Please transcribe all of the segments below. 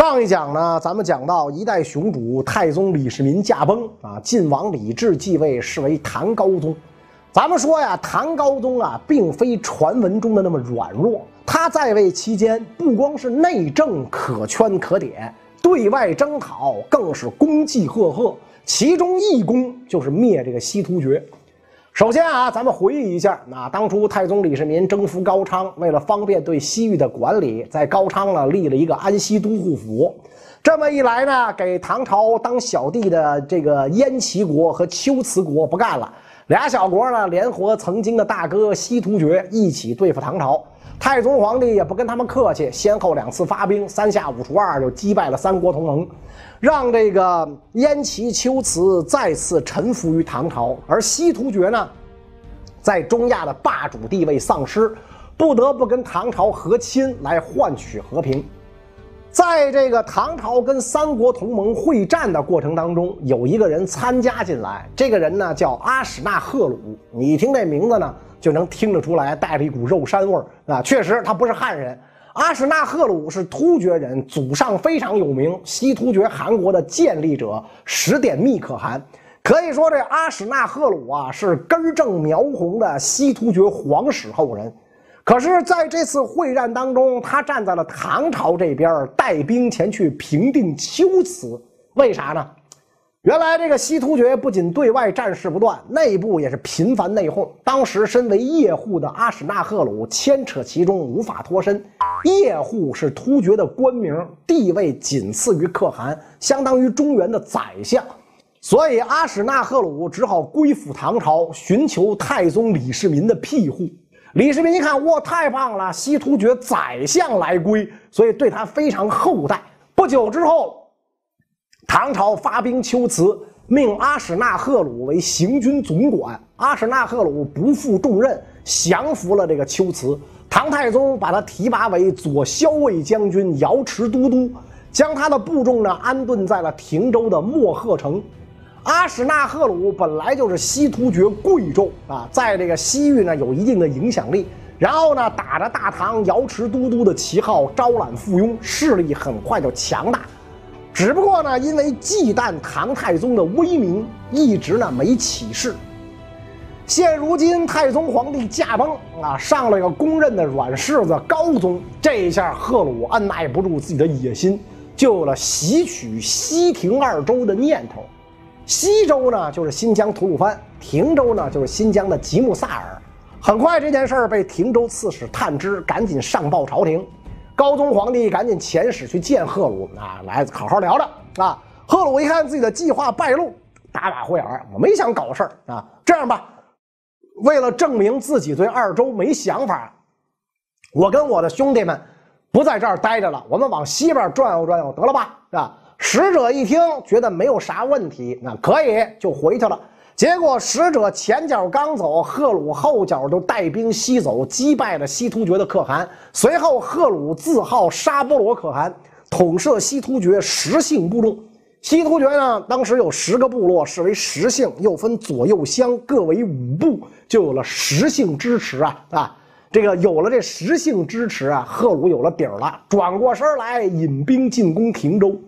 上一讲呢，咱们讲到一代雄主太宗李世民驾崩啊，晋王李治继位，是为唐高宗。咱们说呀，唐高宗啊，并非传闻中的那么软弱。他在位期间，不光是内政可圈可点，对外征讨更是功绩赫赫。其中一功就是灭这个西突厥。首先啊，咱们回忆一下，那当初太宗李世民征服高昌，为了方便对西域的管理，在高昌呢立了一个安西都护府。这么一来呢，给唐朝当小弟的这个燕齐国和龟兹国不干了，俩小国呢联合曾经的大哥西突厥一起对付唐朝。太宗皇帝也不跟他们客气，先后两次发兵，三下五除二就击败了三国同盟，让这个燕齐丘、辞再次臣服于唐朝。而西突厥呢，在中亚的霸主地位丧失，不得不跟唐朝和亲来换取和平。在这个唐朝跟三国同盟会战的过程当中，有一个人参加进来，这个人呢叫阿史那贺鲁。你听这名字呢？就能听得出来，带着一股肉膻味儿啊！确实，他不是汉人。阿史那贺鲁是突厥人，祖上非常有名，西突厥汗国的建立者，十点密可汗。可以说，这阿史那贺鲁啊，是根正苗红的西突厥皇室后人。可是，在这次会战当中，他站在了唐朝这边，带兵前去平定龟兹。为啥呢？原来这个西突厥不仅对外战事不断，内部也是频繁内讧。当时身为叶护的阿史那贺鲁牵扯其中，无法脱身。叶护是突厥的官名，地位仅次于可汗，相当于中原的宰相。所以阿史那贺鲁只好归附唐朝，寻求太宗李世民的庇护。李世民一看，哇，太棒了，西突厥宰相来归，所以对他非常厚待。不久之后。唐朝发兵龟兹，命阿史那贺鲁为行军总管。阿史那贺鲁不负重任，降服了这个龟兹。唐太宗把他提拔为左骁卫将军、瑶池都督，将他的部众呢安顿在了亭州的莫贺城。阿史那贺鲁本来就是西突厥贵胄啊，在这个西域呢有一定的影响力。然后呢，打着大唐瑶池都督的旗号招揽附庸，势力很快就强大。只不过呢，因为忌惮唐太宗的威名，一直呢没起事。现如今太宗皇帝驾崩啊，上了个公认的软柿子高宗，这一下贺鲁按耐不住自己的野心，就有了袭取西庭二州的念头。西州呢就是新疆吐鲁番，庭州呢就是新疆的吉木萨尔。很快这件事儿被庭州刺史探知，赶紧上报朝廷。高宗皇帝赶紧遣使去见贺鲁啊，来好好聊聊啊。贺鲁一看自己的计划败露，打马虎眼儿，我没想搞事儿啊。这样吧，为了证明自己对二州没想法，我跟我的兄弟们不在这儿待着了，我们往西边转悠转悠，得了吧？是吧。使者一听，觉得没有啥问题，那可以就回去了。结果使者前脚刚走，贺鲁后脚就带兵西走，击败了西突厥的可汗。随后，贺鲁自号沙波罗可汗，统摄西突厥十姓部众。西突厥呢，当时有十个部落，视为十姓，又分左右乡，各为五部，就有了十姓支持啊啊！这个有了这十姓支持啊，贺鲁有了底儿了，转过身来引兵进攻亭州。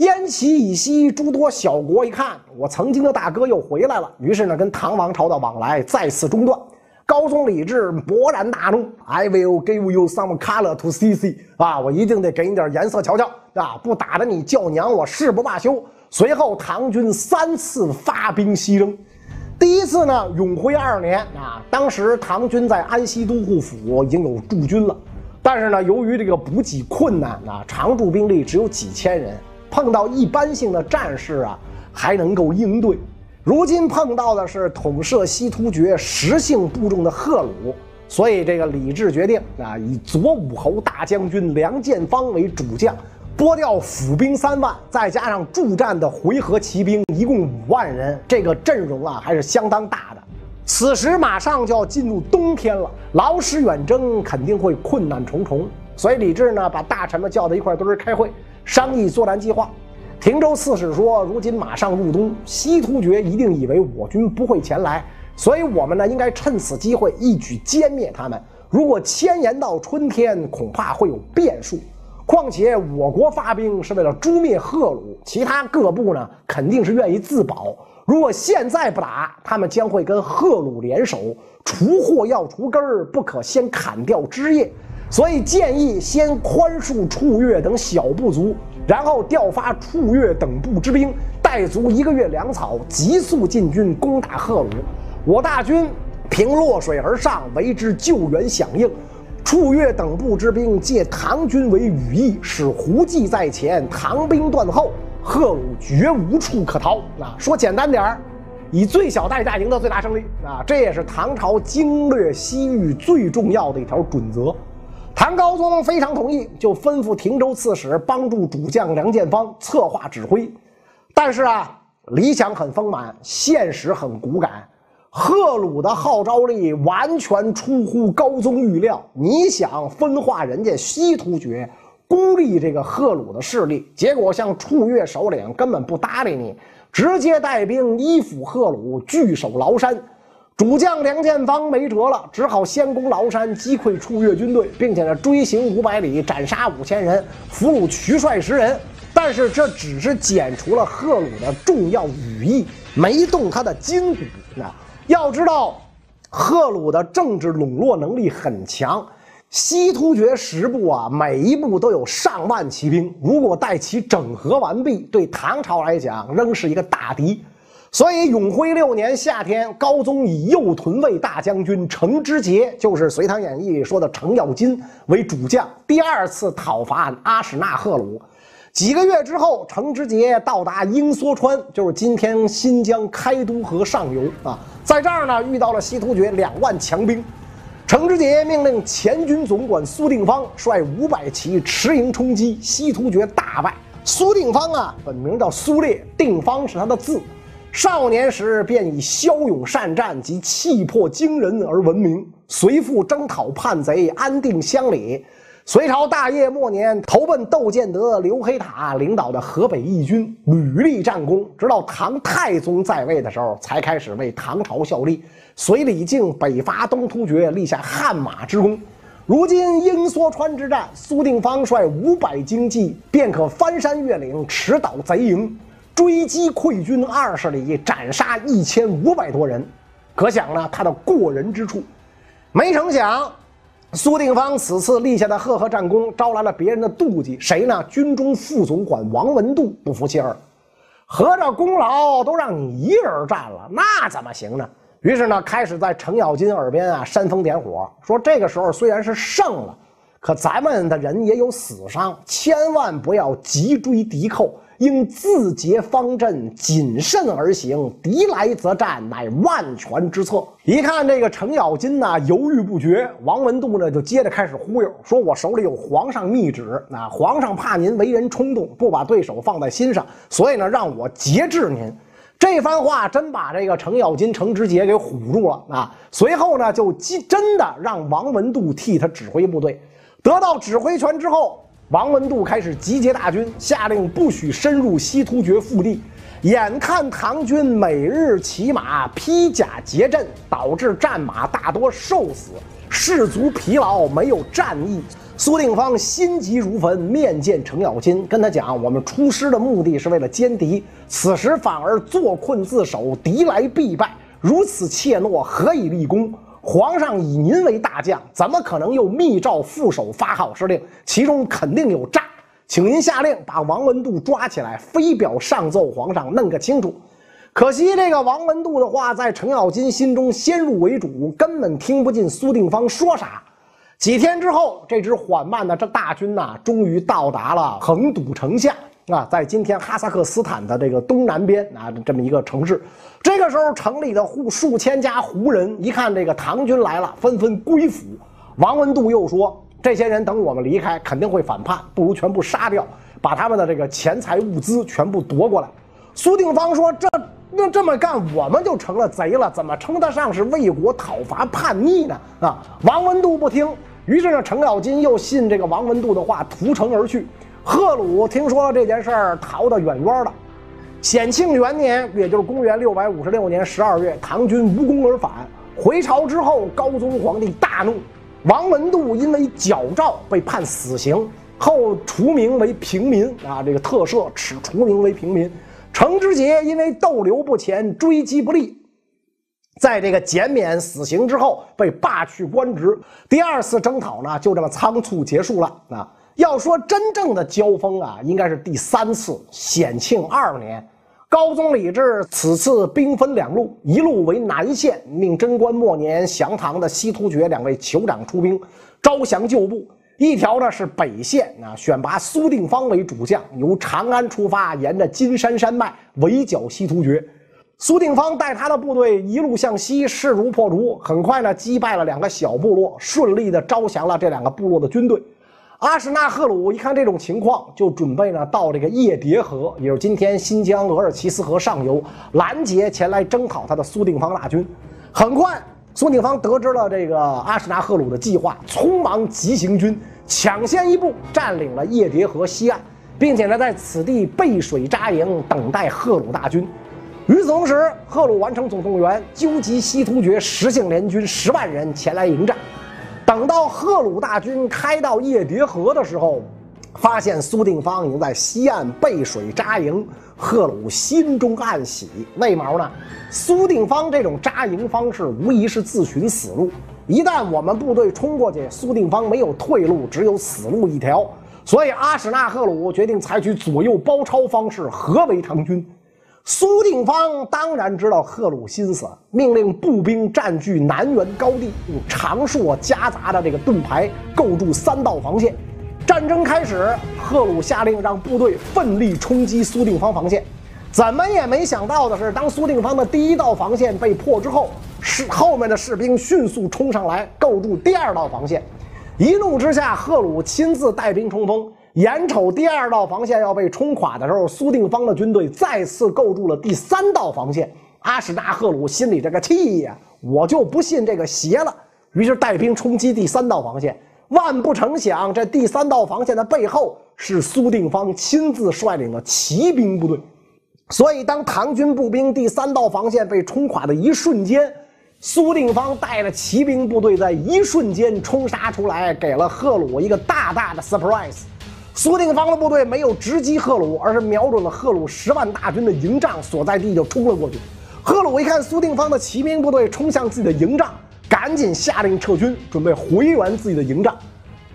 燕齐以西诸多小国一看，我曾经的大哥又回来了，于是呢，跟唐王朝的往来再次中断。高宗李治勃然大怒：“I will give you some color to see see 啊！我一定得给你点颜色瞧瞧啊！不打的你叫娘，我誓不罢休。”随后，唐军三次发兵西征。第一次呢，永徽二年啊，当时唐军在安西都护府已经有驻军了，但是呢，由于这个补给困难啊，常驻兵力只有几千人。碰到一般性的战士啊，还能够应对。如今碰到的是统摄西突厥十姓部众的贺鲁，所以这个李治决定啊，以左武侯大将军梁建方为主将，拨调府兵三万，再加上助战的回纥骑兵一共五万人，这个阵容啊还是相当大的。此时马上就要进入冬天了，劳师远征肯定会困难重重，所以李治呢把大臣们叫到一块堆儿开会。商议作战计划。亭州刺史说：“如今马上入冬，西突厥一定以为我军不会前来，所以我们呢应该趁此机会一举歼灭他们。如果迁延到春天，恐怕会有变数。况且我国发兵是为了诛灭赫鲁，其他各部呢肯定是愿意自保。如果现在不打，他们将会跟赫鲁联手。除祸要除根儿，不可先砍掉枝叶。所以建议先宽恕处越等小部族，然后调发处越等部之兵，带足一个月粮草，急速进军攻打贺鲁。我大军凭落水而上，为之救援响应。处越等部之兵借唐军为羽翼，使胡骑在前，唐兵断后。贺鲁绝无处可逃啊！说简单点儿，以最小代价赢得最大胜利啊！这也是唐朝经略西域最重要的一条准则。唐高宗非常同意，就吩咐廷州刺史帮助主将梁建方策划指挥。但是啊，理想很丰满，现实很骨感。赫鲁的号召力完全出乎高宗预料。你想分化人家西突厥？孤立这个赫鲁的势力，结果像处越首领根本不搭理你，直接带兵依附赫鲁，据守崂山。主将梁建方没辙了，只好先攻崂山，击溃处越军队，并且呢追行五百里，斩杀五千人，俘虏渠帅十人。但是这只是剪除了贺鲁的重要羽翼，没动他的筋骨。那要知道，贺鲁的政治笼络能力很强。西突厥十部啊，每一部都有上万骑兵。如果待其整合完毕，对唐朝来讲仍是一个大敌。所以，永徽六年夏天，高宗以右屯卫大将军程之节，就是《隋唐演义》说的程咬金为主将，第二次讨伐阿史那贺鲁。几个月之后，程之节到达鹰梭川，就是今天新疆开都河上游啊，在这儿呢遇到了西突厥两万强兵。程之节命令前军总管苏定方率五百骑持营冲击，西突厥大败。苏定方啊，本名叫苏烈，定方是他的字。少年时便以骁勇善战及气魄惊人而闻名，随父征讨叛贼，安定乡里。隋朝大业末年，投奔窦建德、刘黑塔领导的河北义军，屡立战功，直到唐太宗在位的时候，才开始为唐朝效力。随李靖北伐东突厥，立下汗马之功。如今鹰梭川之战，苏定方率五百精骑，便可翻山越岭，驰捣贼营，追击溃军二十里，斩杀一千五百多人。可想呢，他的过人之处。没成想，苏定方此次立下的赫赫战功，招来了别人的妒忌。谁呢？军中副总管王文度不服气儿，合着功劳都让你一人占了，那怎么行呢？于是呢，开始在程咬金耳边啊煽风点火，说这个时候虽然是胜了，可咱们的人也有死伤，千万不要急追敌寇，应自结方阵，谨慎而行。敌来则战，乃万全之策。一看这个程咬金呢犹豫不决，王文度呢就接着开始忽悠，说我手里有皇上密旨，啊，皇上怕您为人冲动，不把对手放在心上，所以呢让我节制您。这番话真把这个程咬金、程知节给唬住了啊！随后呢，就真的让王文度替他指挥部队。得到指挥权之后，王文度开始集结大军，下令不许深入西突厥腹地。眼看唐军每日骑马披甲结阵，导致战马大多瘦死，士卒疲劳，没有战意。苏定方心急如焚，面见程咬金，跟他讲：“我们出师的目的是为了歼敌，此时反而坐困自守，敌来必败。如此怯懦，何以立功？皇上以您为大将，怎么可能又密诏副手发号施令？其中肯定有诈，请您下令把王文度抓起来，飞表上奏皇上，弄个清楚。”可惜这个王文度的话在程咬金心中先入为主，根本听不进苏定方说啥。几天之后，这支缓慢的这大军呐，终于到达了横堵城下啊，在今天哈萨克斯坦的这个东南边啊，这么一个城市。这个时候，城里的户数千家胡人一看这个唐军来了，纷纷归府。王文度又说：“这些人等我们离开，肯定会反叛，不如全部杀掉，把他们的这个钱财物资全部夺过来。”苏定方说：“这那这么干，我们就成了贼了，怎么称得上是为国讨伐叛逆呢？”啊，王文度不听。于是呢，程咬金又信这个王文度的话，屠城而去。赫鲁听说这件事儿，逃得远远的。显庆元年，也就是公元六百五十六年十二月，唐军无功而返。回朝之后，高宗皇帝大怒，王文度因为矫诏被判死刑。后除名为平民啊，这个特赦，使除名为平民。程之杰因为逗留不前，追击不利，在这个减免死刑之后被罢去官职。第二次征讨呢，就这么仓促结束了啊。要说真正的交锋啊，应该是第三次，显庆二年。高宗李治此次兵分两路，一路为南线，命贞观末年降唐的西突厥两位酋长出兵招降旧部；一条呢是北线，啊，选拔苏定方为主将，由长安出发，沿着金山山脉围剿西突厥。苏定方带他的部队一路向西，势如破竹，很快呢击败了两个小部落，顺利的招降了这两个部落的军队。阿史那赫鲁一看这种情况，就准备呢到这个叶迭河，也就是今天新疆额尔齐斯河上游拦截前来征讨他的苏定方大军。很快，苏定方得知了这个阿史那赫鲁的计划，匆忙急行军，抢先一步占领了叶迭河西岸，并且呢在此地背水扎营，等待赫鲁大军。与此同时，赫鲁完成总动员，纠集西突厥十姓联军十万人前来迎战。等到赫鲁大军开到叶迭河的时候，发现苏定方已经在西岸背水扎营。赫鲁心中暗喜，为毛呢？苏定方这种扎营方式无疑是自寻死路。一旦我们部队冲过去，苏定方没有退路，只有死路一条。所以阿史那赫鲁决定采取左右包抄方式，合围唐军。苏定方当然知道赫鲁心思，命令步兵占据南原高地，用长硕夹杂的这个盾牌构筑三道防线。战争开始，赫鲁下令让部队奋力冲击苏定方防线。怎么也没想到的是，当苏定方的第一道防线被破之后，士后面的士兵迅速冲上来构筑第二道防线。一怒之下，赫鲁亲自带兵冲锋。眼瞅第二道防线要被冲垮的时候，苏定方的军队再次构筑了第三道防线。阿史那赫鲁心里这个气呀，我就不信这个邪了。于是带兵冲击第三道防线。万不成想，这第三道防线的背后是苏定方亲自率领的骑兵部队。所以，当唐军步兵第三道防线被冲垮的一瞬间，苏定方带着骑兵部队在一瞬间冲杀出来，给了赫鲁一个大大的 surprise。苏定方的部队没有直击赫鲁，而是瞄准了赫鲁十万大军的营帐所在地就冲了过去。赫鲁一看苏定方的骑兵部队冲向自己的营帐，赶紧下令撤军，准备回援自己的营帐。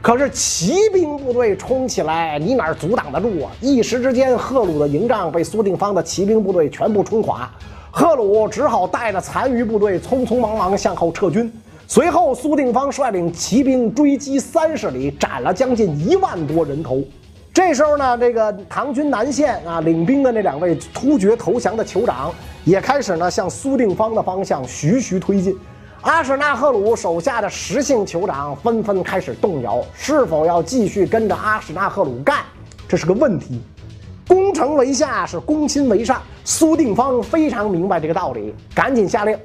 可是骑兵部队冲起来，你哪阻挡得住啊？一时之间，赫鲁的营帐被苏定方的骑兵部队全部冲垮，赫鲁只好带着残余部队匆匆忙忙向后撤军。随后，苏定方率领骑兵追击三十里，斩了将近一万多人头。这时候呢，这个唐军南线啊，领兵的那两位突厥投降的酋长也开始呢向苏定方的方向徐徐推进。阿史那赫鲁手下的十姓酋长纷纷开始动摇，是否要继续跟着阿史那赫鲁干，这是个问题。攻城为下，是攻亲为上。苏定方非常明白这个道理，赶紧下令。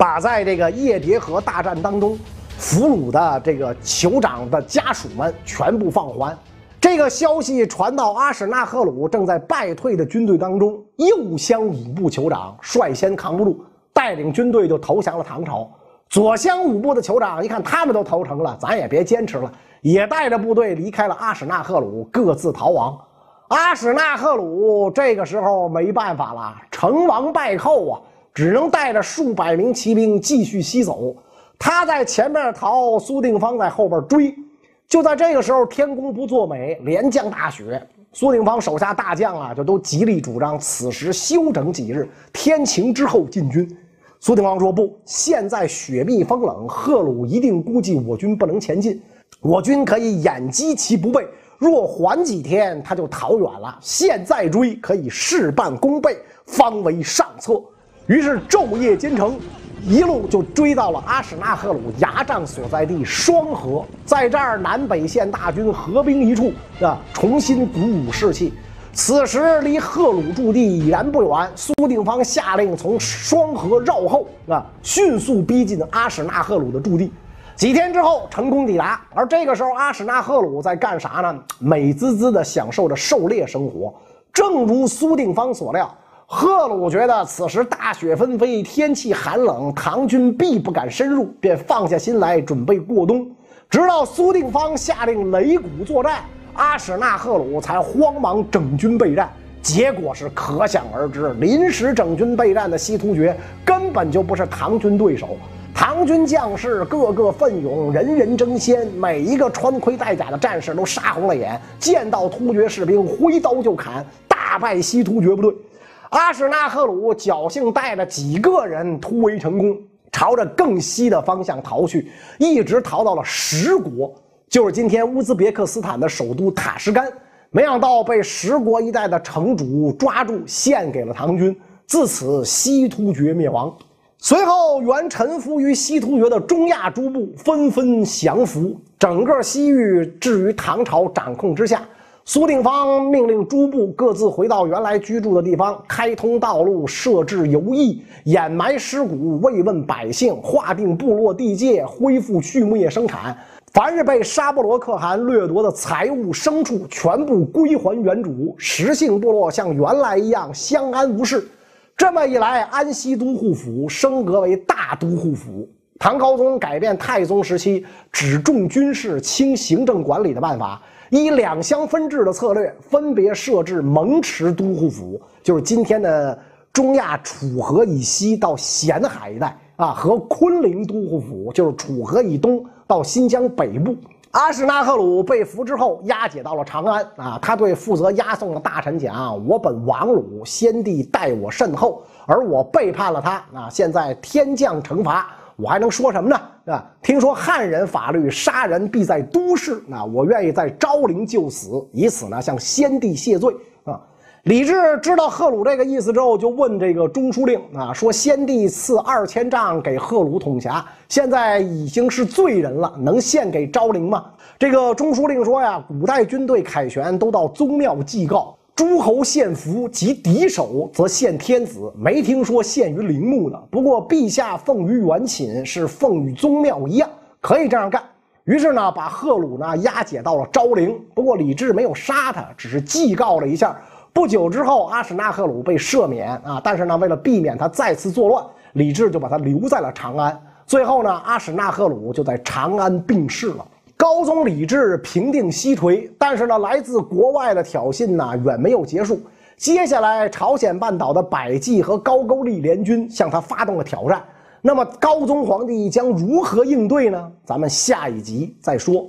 把在这个叶迭河大战当中俘虏的这个酋长的家属们全部放还。这个消息传到阿史那赫鲁正在败退的军队当中，右厢五部酋长率先扛不住，带领军队就投降了唐朝。左厢五部的酋长一看他们都投诚了，咱也别坚持了，也带着部队离开了阿史那赫鲁，各自逃亡。阿史那赫鲁这个时候没办法了，成王败寇啊！只能带着数百名骑兵继续西走，他在前面逃，苏定方在后边追。就在这个时候，天公不作美，连降大雪。苏定方手下大将啊，就都极力主张此时休整几日，天晴之后进军。苏定方说：“不，现在雪密风冷，贺鲁一定估计我军不能前进，我军可以掩击其不备。若缓几天，他就逃远了。现在追，可以事半功倍，方为上策。”于是昼夜兼程，一路就追到了阿史那赫鲁牙帐所在地双河，在这儿南北线大军合兵一处，啊，重新鼓舞士气。此时离赫鲁驻地已然不远，苏定方下令从双河绕后，啊，迅速逼近阿史那赫鲁的驻地。几天之后，成功抵达。而这个时候，阿史那赫鲁在干啥呢？美滋滋地享受着狩猎生活。正如苏定方所料。赫鲁觉得此时大雪纷飞，天气寒冷，唐军必不敢深入，便放下心来准备过冬。直到苏定方下令擂鼓作战，阿史那赫鲁才慌忙整军备战。结果是可想而知，临时整军备战的西突厥根本就不是唐军对手。唐军将士个个奋勇，人人争先，每一个穿盔戴甲的战士都杀红了眼，见到突厥士兵挥刀就砍，大败西突厥部队。阿史那赫鲁侥幸带着几个人突围成功，朝着更西的方向逃去，一直逃到了十国，就是今天乌兹别克斯坦的首都塔什干。没想到被十国一带的城主抓住，献给了唐军。自此，西突厥灭亡。随后，原臣服于西突厥的中亚诸部纷纷降服，整个西域置于唐朝掌控之下。苏定方命令诸部各自回到原来居住的地方，开通道路，设置游驿，掩埋尸骨，慰问百姓，划定部落地界，恢复畜牧业生产。凡是被沙布罗可汗掠夺的财物、牲畜，全部归还原主。石姓部落像原来一样相安无事。这么一来，安西都护府升格为大都护府。唐高宗改变太宗时期只重军事、轻行政管理的办法，以两相分治的策略，分别设置蒙池都护府，就是今天的中亚楚河以西到咸海一带啊，和昆陵都护府，就是楚河以东。到新疆北部，阿史那赫鲁被俘之后，押解到了长安。啊，他对负责押送的大臣讲：“我本王鲁，先帝待我甚厚，而我背叛了他。啊，现在天降惩罚，我还能说什么呢？啊，听说汉人法律杀人必在都市，那我愿意在昭陵就死，以此呢向先帝谢罪。”啊。李治知道贺鲁这个意思之后，就问这个中书令啊，说：“先帝赐二千丈给贺鲁统辖，现在已经是罪人了，能献给昭陵吗？”这个中书令说：“呀，古代军队凯旋都到宗庙祭告，诸侯献俘及敌手则献天子，没听说献于陵墓的。不过陛下奉于元寝，是奉与宗庙一样，可以这样干。”于是呢，把赫鲁呢押解到了昭陵。不过李治没有杀他，只是祭告了一下。不久之后，阿史那赫鲁被赦免啊，但是呢，为了避免他再次作乱，李治就把他留在了长安。最后呢，阿史那赫鲁就在长安病逝了。高宗李治平定西颓，但是呢，来自国外的挑衅呢远没有结束。接下来，朝鲜半岛的百济和高句丽联军向他发动了挑战。那么，高宗皇帝将如何应对呢？咱们下一集再说。